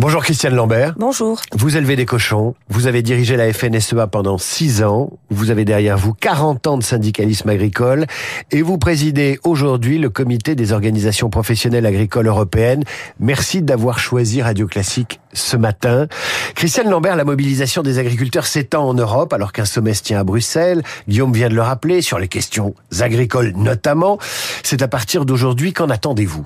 Bonjour Christiane Lambert. Bonjour. Vous élevez des cochons, vous avez dirigé la FNSEA pendant 6 ans, vous avez derrière vous 40 ans de syndicalisme agricole et vous présidez aujourd'hui le comité des organisations professionnelles agricoles européennes. Merci d'avoir choisi Radio Classique ce matin. Christiane Lambert, la mobilisation des agriculteurs s'étend en Europe alors qu'un sommet se tient à Bruxelles. Guillaume vient de le rappeler sur les questions agricoles notamment. C'est à partir d'aujourd'hui, qu'en attendez-vous?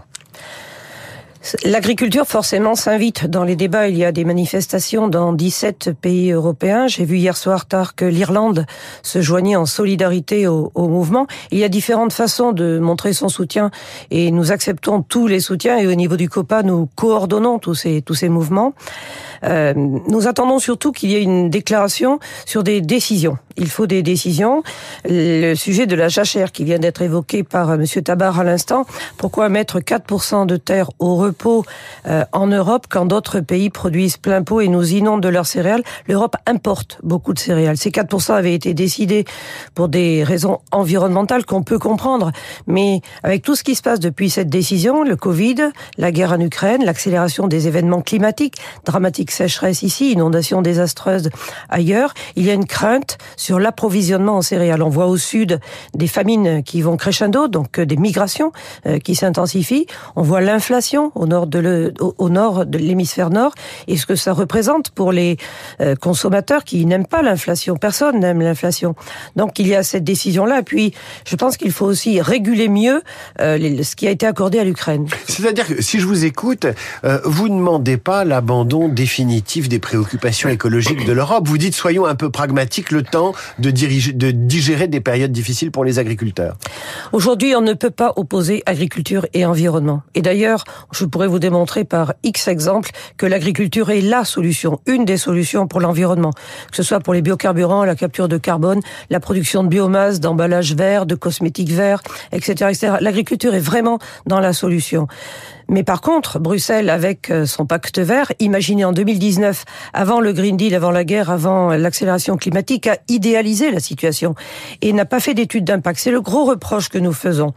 L'agriculture forcément s'invite dans les débats. Il y a des manifestations dans 17 pays européens. J'ai vu hier soir tard que l'Irlande se joignait en solidarité au, au, mouvement. Il y a différentes façons de montrer son soutien et nous acceptons tous les soutiens et au niveau du COPA, nous coordonnons tous ces, tous ces mouvements. Euh, nous attendons surtout qu'il y ait une déclaration sur des décisions. Il faut des décisions. Le sujet de la jachère qui vient d'être évoqué par M. Tabar à l'instant, pourquoi mettre 4% de terre au repos euh, en Europe quand d'autres pays produisent plein pot et nous inondent de leurs céréales? L'Europe importe beaucoup de céréales. Ces 4% avaient été décidés pour des raisons environnementales qu'on peut comprendre. Mais avec tout ce qui se passe depuis cette décision, le Covid, la guerre en Ukraine, l'accélération des événements climatiques dramatiques sécheresse ici, inondation désastreuse ailleurs, il y a une crainte l'approvisionnement en céréales. On voit au sud des famines qui vont crescendo, donc euh, des migrations euh, qui s'intensifient. On voit l'inflation au nord de l'hémisphère nord et ce que ça représente pour les euh, consommateurs qui n'aiment pas l'inflation. Personne n'aime l'inflation. Donc il y a cette décision-là. Puis je pense qu'il faut aussi réguler mieux ce qui a été accordé à l'Ukraine. C'est-à-dire que si je vous écoute, vous ne demandez pas l'abandon définitif des préoccupations écologiques de l'Europe. Vous dites soyons un peu pragmatiques, le temps de, digérer des périodes difficiles pour les agriculteurs. Aujourd'hui, on ne peut pas opposer agriculture et environnement. Et d'ailleurs, je pourrais vous démontrer par X exemples que l'agriculture est la solution, une des solutions pour l'environnement, que ce soit pour les biocarburants, la capture de carbone, la production de biomasse, d'emballage vert, de cosmétiques verts, etc., etc. L'agriculture est vraiment dans la solution. Mais par contre, Bruxelles, avec euh, son pacte vert, imaginé en 2019, avant le Green Deal, avant la guerre, avant l'accélération climatique, a idéalisé la situation et n'a pas fait d'études d'impact. C'est le gros reproche que nous faisons.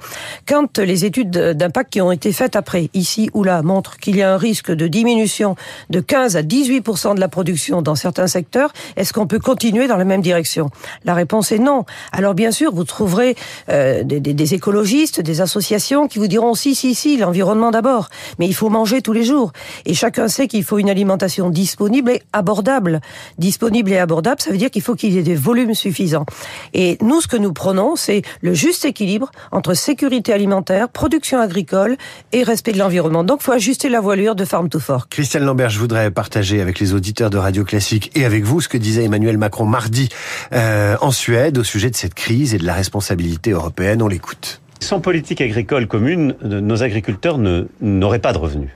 Quand les études d'impact qui ont été faites après, ici ou là, montrent qu'il y a un risque de diminution de 15 à 18 de la production dans certains secteurs, est-ce qu'on peut continuer dans la même direction? La réponse est non. Alors bien sûr, vous trouverez euh, des, des, des écologistes, des associations qui vous diront si, si, si, l'environnement d'abord. Mais il faut manger tous les jours. Et chacun sait qu'il faut une alimentation disponible et abordable. Disponible et abordable, ça veut dire qu'il faut qu'il y ait des volumes suffisants. Et nous, ce que nous prenons, c'est le juste équilibre entre sécurité alimentaire, production agricole et respect de l'environnement. Donc, il faut ajuster la voilure de farm to fork. Christiane Lambert, je voudrais partager avec les auditeurs de Radio Classique et avec vous ce que disait Emmanuel Macron mardi euh, en Suède au sujet de cette crise et de la responsabilité européenne. On l'écoute. Sans politique agricole commune, nos agriculteurs n'auraient pas de revenus.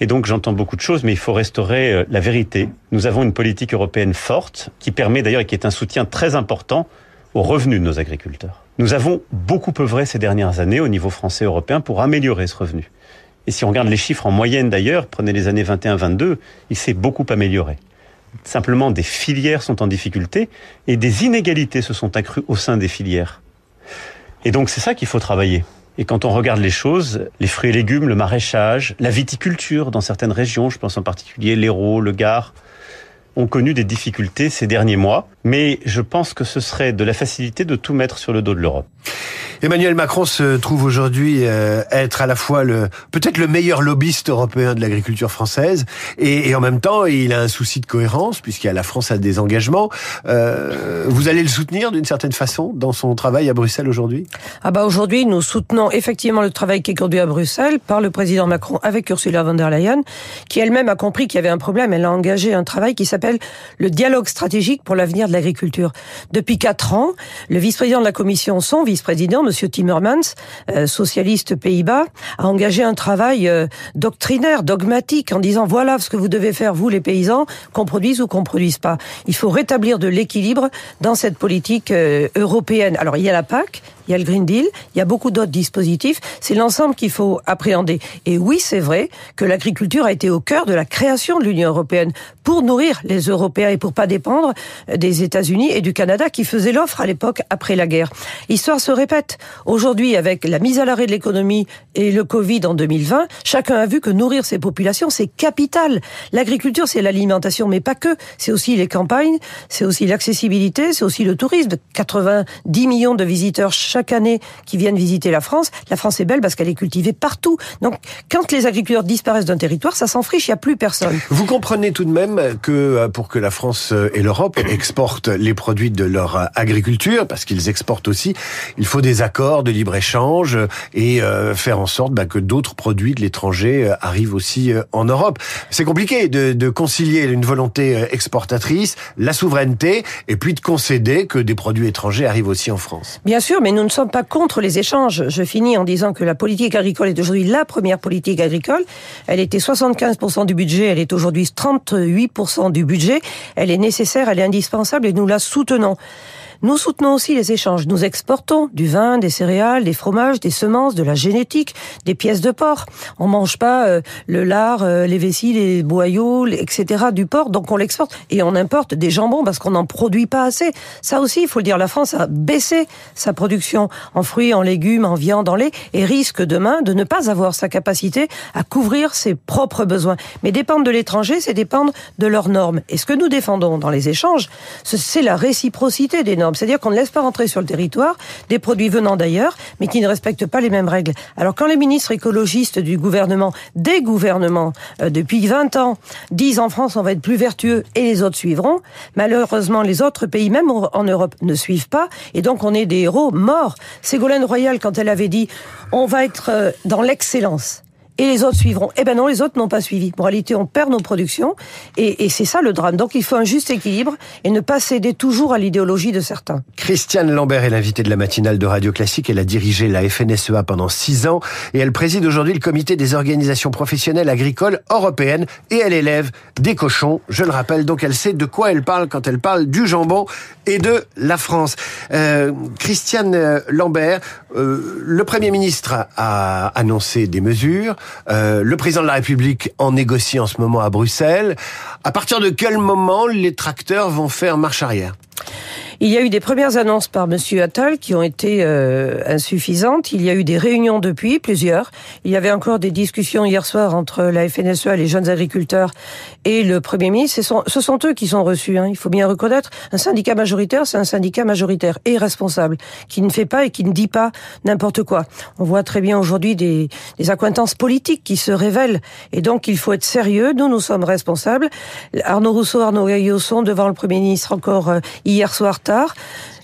Et donc j'entends beaucoup de choses, mais il faut restaurer euh, la vérité. Nous avons une politique européenne forte qui permet d'ailleurs et qui est un soutien très important aux revenus de nos agriculteurs. Nous avons beaucoup œuvré ces dernières années au niveau français et européen pour améliorer ce revenu. Et si on regarde les chiffres en moyenne d'ailleurs, prenez les années 21-22, il s'est beaucoup amélioré. Simplement, des filières sont en difficulté et des inégalités se sont accrues au sein des filières. Et donc c'est ça qu'il faut travailler. Et quand on regarde les choses, les fruits et légumes, le maraîchage, la viticulture dans certaines régions, je pense en particulier l'Hérault, le Gard, ont connu des difficultés ces derniers mois. Mais je pense que ce serait de la facilité de tout mettre sur le dos de l'Europe. Emmanuel Macron se trouve aujourd'hui euh, être à la fois le peut-être le meilleur lobbyiste européen de l'agriculture française et, et, en même temps il a un souci de cohérence puisqu'il y a la France a des engagements. Euh, vous allez le soutenir d'une certaine façon dans son travail à Bruxelles aujourd'hui? Ah bah aujourd'hui nous soutenons effectivement le travail qui est conduit à Bruxelles par le président Macron avec Ursula von der Leyen qui elle-même a compris qu'il y avait un problème. Elle a engagé un travail qui s'appelle le dialogue stratégique pour l'avenir de l'agriculture. Depuis quatre ans, le vice-président de la Commission, son vice-président Monsieur Timmermans, euh, socialiste Pays-Bas, a engagé un travail euh, doctrinaire, dogmatique, en disant voilà ce que vous devez faire, vous les paysans, qu'on produise ou qu'on produise pas. Il faut rétablir de l'équilibre dans cette politique euh, européenne. Alors il y a la PAC, il y a le Green Deal, il y a beaucoup d'autres dispositifs. C'est l'ensemble qu'il faut appréhender. Et oui, c'est vrai que l'agriculture a été au cœur de la création de l'Union européenne pour nourrir les Européens et pour pas dépendre des États-Unis et du Canada qui faisaient l'offre à l'époque après la guerre. L'histoire se répète. Aujourd'hui, avec la mise à l'arrêt de l'économie et le Covid en 2020, chacun a vu que nourrir ses populations, c'est capital. L'agriculture, c'est l'alimentation, mais pas que. C'est aussi les campagnes, c'est aussi l'accessibilité, c'est aussi le tourisme. 90 millions de visiteurs chaque année qui viennent visiter la France. La France est belle parce qu'elle est cultivée partout. Donc, quand les agriculteurs disparaissent d'un territoire, ça s'enfriche, il n'y a plus personne. Vous comprenez tout de même que euh, pour que la France euh, et l'Europe exportent les produits de leur euh, agriculture, parce qu'ils exportent aussi, il faut des accords de libre-échange et faire en sorte bah, que d'autres produits de l'étranger arrivent aussi en Europe. C'est compliqué de, de, concilier une volonté exportatrice, la souveraineté, et puis de concéder que des produits étrangers arrivent aussi en France. Bien sûr, mais nous ne sommes pas contre les échanges. Je finis en disant que la politique agricole est aujourd'hui la première politique agricole. Elle était 75% du budget, elle est aujourd'hui 38% du budget. Elle est nécessaire, elle est indispensable et nous la soutenons. Nous soutenons aussi les échanges. Nous exportons du vin, des céréales, des fromages, des semences, de la génétique, des pièces de porc. On mange pas euh, le lard, euh, les vessies, les boyaux, etc. du porc, donc on l'exporte et on importe des jambons parce qu'on n'en produit pas assez. Ça aussi, il faut le dire, la France a baissé sa production en fruits, en légumes, en viande, en lait et risque demain de ne pas avoir sa capacité à couvrir ses propres besoins. Mais dépendre de l'étranger, c'est dépendre de leurs normes. Et ce que nous défendons dans les échanges, c'est la réciprocité des normes. C'est-à-dire qu'on ne laisse pas rentrer sur le territoire des produits venant d'ailleurs, mais qui ne respectent pas les mêmes règles. Alors quand les ministres écologistes du gouvernement, des gouvernements, euh, depuis 20 ans, disent en France on va être plus vertueux et les autres suivront, malheureusement les autres pays, même en Europe, ne suivent pas, et donc on est des héros morts. Ségolène Royal, quand elle avait dit on va être euh, dans l'excellence, et les autres suivront. Eh ben non, les autres n'ont pas suivi. En réalité, on perd nos productions et, et c'est ça le drame. Donc il faut un juste équilibre et ne pas céder toujours à l'idéologie de certains. Christiane Lambert est l'invitée de la matinale de Radio Classique. Elle a dirigé la FNSEA pendant six ans et elle préside aujourd'hui le comité des organisations professionnelles agricoles européennes et elle élève des cochons. Je le rappelle, donc elle sait de quoi elle parle quand elle parle du jambon et de la France. Euh, Christiane Lambert, euh, le Premier ministre a annoncé des mesures. Euh, le président de la République en négocie en ce moment à Bruxelles. À partir de quel moment les tracteurs vont faire marche arrière? Il y a eu des premières annonces par Monsieur Attal qui ont été euh, insuffisantes. Il y a eu des réunions depuis, plusieurs. Il y avait encore des discussions hier soir entre la FNSEA, les jeunes agriculteurs, et le Premier ministre. Ce sont, eux qui sont reçus. Hein. Il faut bien reconnaître. Un syndicat majoritaire, c'est un syndicat majoritaire et responsable, qui ne fait pas et qui ne dit pas n'importe quoi. On voit très bien aujourd'hui des, des accointances politiques qui se révèlent. Et donc, il faut être sérieux. Nous, nous sommes responsables. Arnaud Rousseau, Arnaud Gaillot sont devant le Premier ministre encore euh, hier soir tard.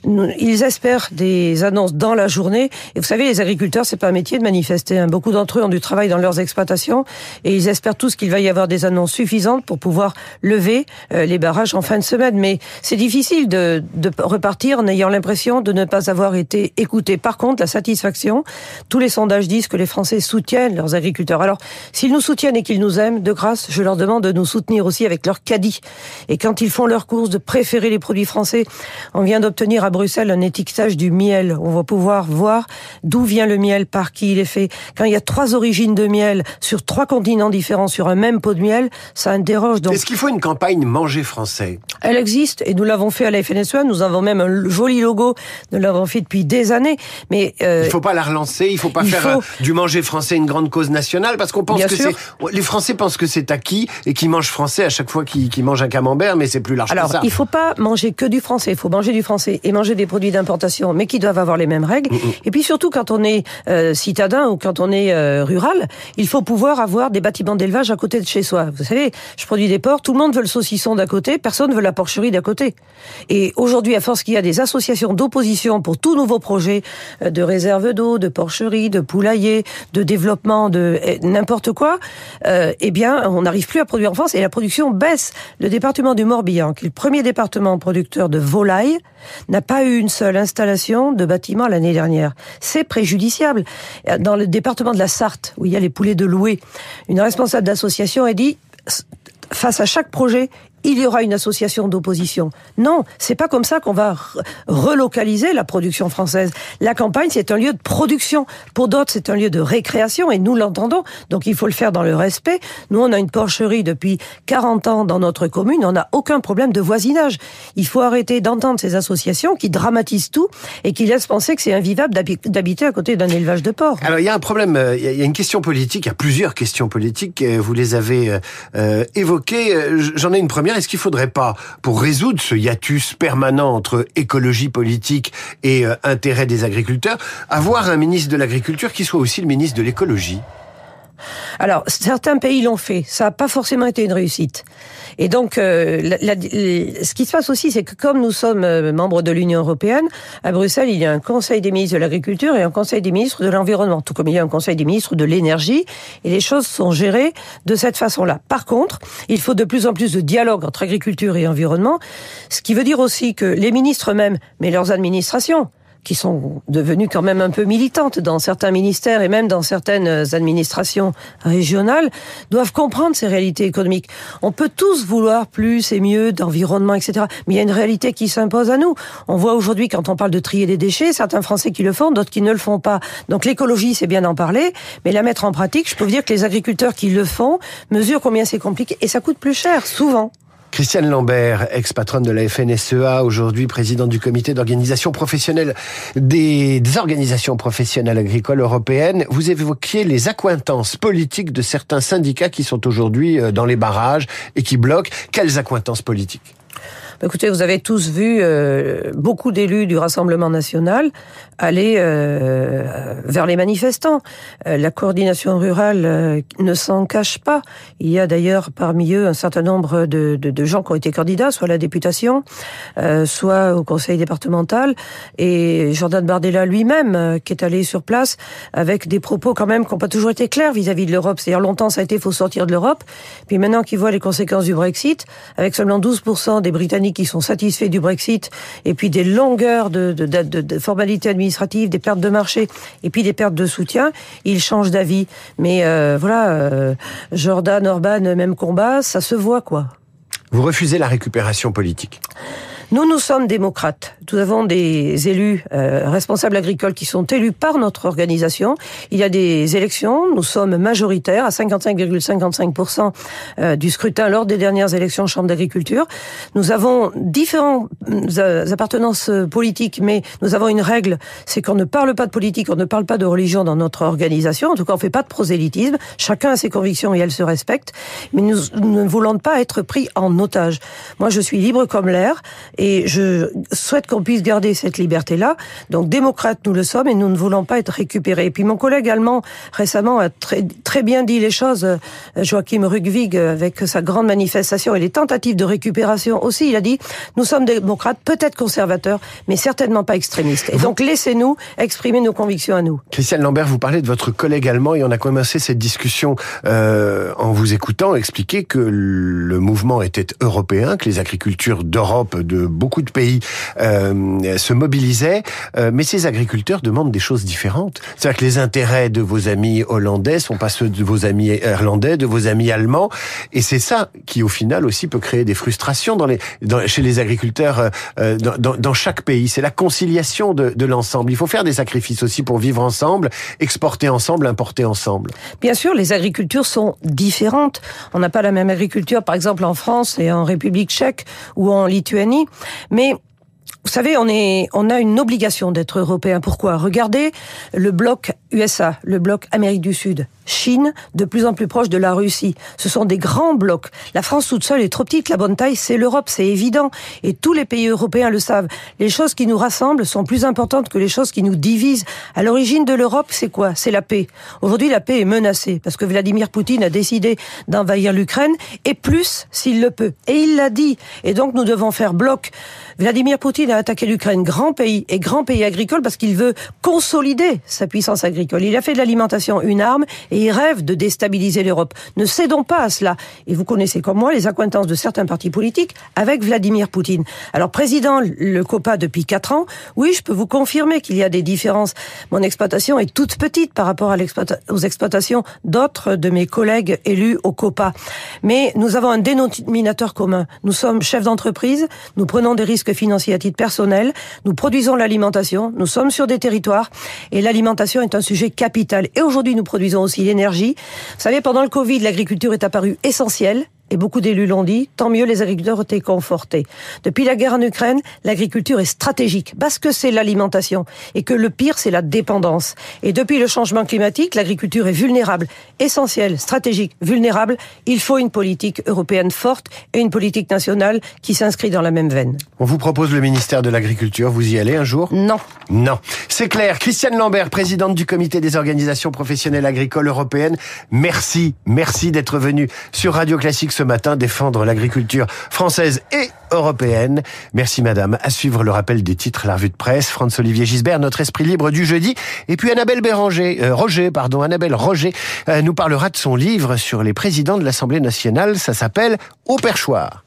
Ils espèrent des annonces dans la journée. Et vous savez, les agriculteurs, c'est pas un métier de manifester. Hein. Beaucoup d'entre eux ont du travail dans leurs exploitations et ils espèrent tous qu'il va y avoir des annonces suffisantes pour pouvoir lever euh, les barrages en fin de semaine. Mais c'est difficile de, de repartir en ayant l'impression de ne pas avoir été écouté. Par contre, la satisfaction, tous les sondages disent que les Français soutiennent leurs agriculteurs. Alors, s'ils nous soutiennent et qu'ils nous aiment, de grâce, je leur demande de nous soutenir aussi avec leur caddie. Et quand ils font leurs courses, de préférer les produits français. On vient d'obtenir à Bruxelles un étiquetage du miel. On va pouvoir voir d'où vient le miel, par qui il est fait. Quand il y a trois origines de miel sur trois continents différents sur un même pot de miel, ça interroge. Donc... Est-ce qu'il faut une campagne manger français? Elle existe et nous l'avons fait à la FNSEA. Nous avons même un joli logo. Nous l'avons fait depuis des années. Mais euh... il faut pas la relancer. Il faut pas faire euh, du manger français une grande cause nationale parce qu'on pense que c'est les Français pensent que c'est acquis et qu'ils mangent français à chaque fois qu'ils mangent un camembert, mais c'est plus large Alors, que ça. il faut pas manger que du français. Il faut manger du français et manger des produits d'importation, mais qui doivent avoir les mêmes règles. Mm, mm. Et puis surtout, quand on est euh, citadin ou quand on est euh, rural, il faut pouvoir avoir des bâtiments d'élevage à côté de chez soi. Vous savez, je produis des porcs, tout le monde veut le saucisson d'à côté, personne veut la porcherie d'à côté. Et aujourd'hui, à force qu'il y a des associations d'opposition pour tout nouveau projet euh, de réserve d'eau, de porcherie, de poulailler, de développement, de n'importe quoi, eh bien, on n'arrive plus à produire en France et la production baisse. Le département du Morbihan, qui est le premier département producteur de volailles, n'a pas eu une seule installation de bâtiment l'année dernière. C'est préjudiciable. Dans le département de la Sarthe, où il y a les poulets de louer, une responsable d'association a dit face à chaque projet, il y aura une association d'opposition. Non, c'est pas comme ça qu'on va relocaliser la production française. La campagne, c'est un lieu de production. Pour d'autres, c'est un lieu de récréation et nous l'entendons. Donc il faut le faire dans le respect. Nous, on a une porcherie depuis 40 ans dans notre commune. On n'a aucun problème de voisinage. Il faut arrêter d'entendre ces associations qui dramatisent tout et qui laissent penser que c'est invivable d'habiter à côté d'un élevage de porc. Alors il y a un problème, euh, il y a une question politique, il y a plusieurs questions politiques. Euh, vous les avez euh, évoquées. J'en ai une première. Est-ce qu'il faudrait pas, pour résoudre ce hiatus permanent entre écologie politique et intérêt des agriculteurs, avoir un ministre de l'agriculture qui soit aussi le ministre de l'écologie? Alors, certains pays l'ont fait. Ça n'a pas forcément été une réussite. Et donc, euh, ce qui se passe aussi, c'est que comme nous sommes euh, membres de l'Union européenne, à Bruxelles, il y a un Conseil des ministres de l'Agriculture et un Conseil des ministres de l'Environnement, tout comme il y a un Conseil des ministres de l'Énergie. Et les choses sont gérées de cette façon-là. Par contre, il faut de plus en plus de dialogue entre agriculture et environnement, ce qui veut dire aussi que les ministres eux-mêmes, mais leurs administrations, qui sont devenues quand même un peu militantes dans certains ministères et même dans certaines administrations régionales, doivent comprendre ces réalités économiques. On peut tous vouloir plus et mieux d'environnement, etc. Mais il y a une réalité qui s'impose à nous. On voit aujourd'hui, quand on parle de trier des déchets, certains Français qui le font, d'autres qui ne le font pas. Donc l'écologie, c'est bien d'en parler, mais la mettre en pratique, je peux vous dire que les agriculteurs qui le font mesurent combien c'est compliqué et ça coûte plus cher, souvent. Christiane Lambert, ex-patronne de la FNSEA, aujourd'hui présidente du comité d'organisation professionnelle des, organisations professionnelles agricoles européennes. Vous évoquiez les accointances politiques de certains syndicats qui sont aujourd'hui euh, dans les barrages et qui bloquent. Quelles accointances politiques? Écoutez, vous avez tous vu euh, beaucoup d'élus du Rassemblement national aller euh, vers les manifestants. Euh, la coordination rurale ne s'en cache pas. Il y a d'ailleurs parmi eux un certain nombre de, de, de, gens qui ont été candidats, soit à la députation, soit au conseil départemental. Et Jordan Bardella lui-même, qui est allé sur place avec des propos quand même qui n'ont pas toujours été clairs vis-à-vis de l'Europe. C'est-à-dire longtemps ça a été faut sortir de l'Europe. Puis maintenant qu'il voit les conséquences du Brexit, avec seulement 12% des Britanniques qui sont satisfaits du Brexit, et puis des longueurs de, de, de, de, formalités administratives, des pertes de marché, et puis des pertes de soutien, ils changent d'avis. Mais euh, voilà, euh, Jordan, Orban, même combat, ça se voit quoi. Vous refusez la récupération politique? Nous, nous sommes démocrates. Nous avons des élus euh, responsables agricoles qui sont élus par notre organisation. Il y a des élections. Nous sommes majoritaires à 55,55% euh, du scrutin lors des dernières élections Chambre d'agriculture. Nous avons différentes euh, appartenances politiques, mais nous avons une règle, c'est qu'on ne parle pas de politique, on ne parle pas de religion dans notre organisation. En tout cas, on ne fait pas de prosélytisme. Chacun a ses convictions et elles se respectent. Mais nous, nous ne voulons pas être pris en otage. Moi, je suis libre comme l'air et je souhaite qu'on puisse garder cette liberté-là. Donc, démocrates, nous le sommes et nous ne voulons pas être récupérés. Et puis, mon collègue allemand, récemment, a très, très bien dit les choses, euh, Joachim Rugwig, avec sa grande manifestation et les tentatives de récupération aussi. Il a dit, nous sommes démocrates, peut-être conservateurs, mais certainement pas extrémistes. Et donc, laissez-nous exprimer nos convictions à nous. Christiane Lambert, vous parlez de votre collègue allemand et on a commencé cette discussion euh, en vous écoutant expliquer que le mouvement était européen, que les agricultures d'Europe, de beaucoup de pays euh, se mobilisaient, euh, mais ces agriculteurs demandent des choses différentes. C'est-à-dire que les intérêts de vos amis hollandais sont pas ceux de vos amis irlandais, de vos amis allemands, et c'est ça qui, au final, aussi peut créer des frustrations dans les, dans, chez les agriculteurs euh, dans, dans, dans, chaque pays. C'est la conciliation de, de l'ensemble. Il faut faire des sacrifices aussi pour vivre ensemble, exporter ensemble, importer ensemble. Bien sûr, les agricultures sont différentes. On n'a pas la même agriculture, par exemple, en France et en République tchèque ou en Lituanie. Mais savez, on on a une obligation d'être européen. Pourquoi? Regardez le bloc USA, le bloc Amérique du Sud, Chine, de plus en plus proche de la Russie. Ce sont des grands blocs. La France toute seule est trop petite. La bonne taille, c'est l'Europe, c'est évident. Et tous les pays européens le savent. Les choses qui nous rassemblent sont plus importantes que les choses qui nous divisent. À l'origine de l'Europe, c'est quoi? C'est la paix. Aujourd'hui, la paix est menacée parce que Vladimir Poutine a décidé d'envahir l'Ukraine et plus s'il le peut. Et il l'a dit. Et donc, nous devons faire bloc. Vladimir Poutine a attaqué l'Ukraine, grand pays et grand pays agricole, parce qu'il veut consolider sa puissance agricole. Il a fait de l'alimentation une arme et il rêve de déstabiliser l'Europe. Ne cédons pas à cela. Et vous connaissez comme moi les accointances de certains partis politiques avec Vladimir Poutine. Alors, président le COPA depuis quatre ans, oui, je peux vous confirmer qu'il y a des différences. Mon exploitation est toute petite par rapport aux exploitations d'autres de mes collègues élus au COPA. Mais nous avons un dénominateur commun. Nous sommes chefs d'entreprise, nous prenons des risques financiers à titre nous produisons l'alimentation, nous sommes sur des territoires et l'alimentation est un sujet capital. Et aujourd'hui, nous produisons aussi l'énergie. Vous savez, pendant le Covid, l'agriculture est apparue essentielle et beaucoup d'élus l'ont dit, tant mieux les agriculteurs ont été confortés. Depuis la guerre en Ukraine, l'agriculture est stratégique, parce que c'est l'alimentation, et que le pire, c'est la dépendance. Et depuis le changement climatique, l'agriculture est vulnérable, essentielle, stratégique, vulnérable. Il faut une politique européenne forte et une politique nationale qui s'inscrit dans la même veine. On vous propose le ministère de l'Agriculture, vous y allez un jour? Non. Non. C'est clair. Christiane Lambert, présidente du comité des organisations professionnelles agricoles européennes, merci, merci d'être venue sur Radio Classique ce matin défendre l'agriculture française et européenne. Merci madame. À suivre le rappel des titres, la revue de presse, Franz-Olivier Gisbert, notre esprit libre du jeudi. Et puis Annabelle Béranger, euh, Roger, pardon, Annabelle Roger, euh, nous parlera de son livre sur les présidents de l'Assemblée nationale. Ça s'appelle Au perchoir.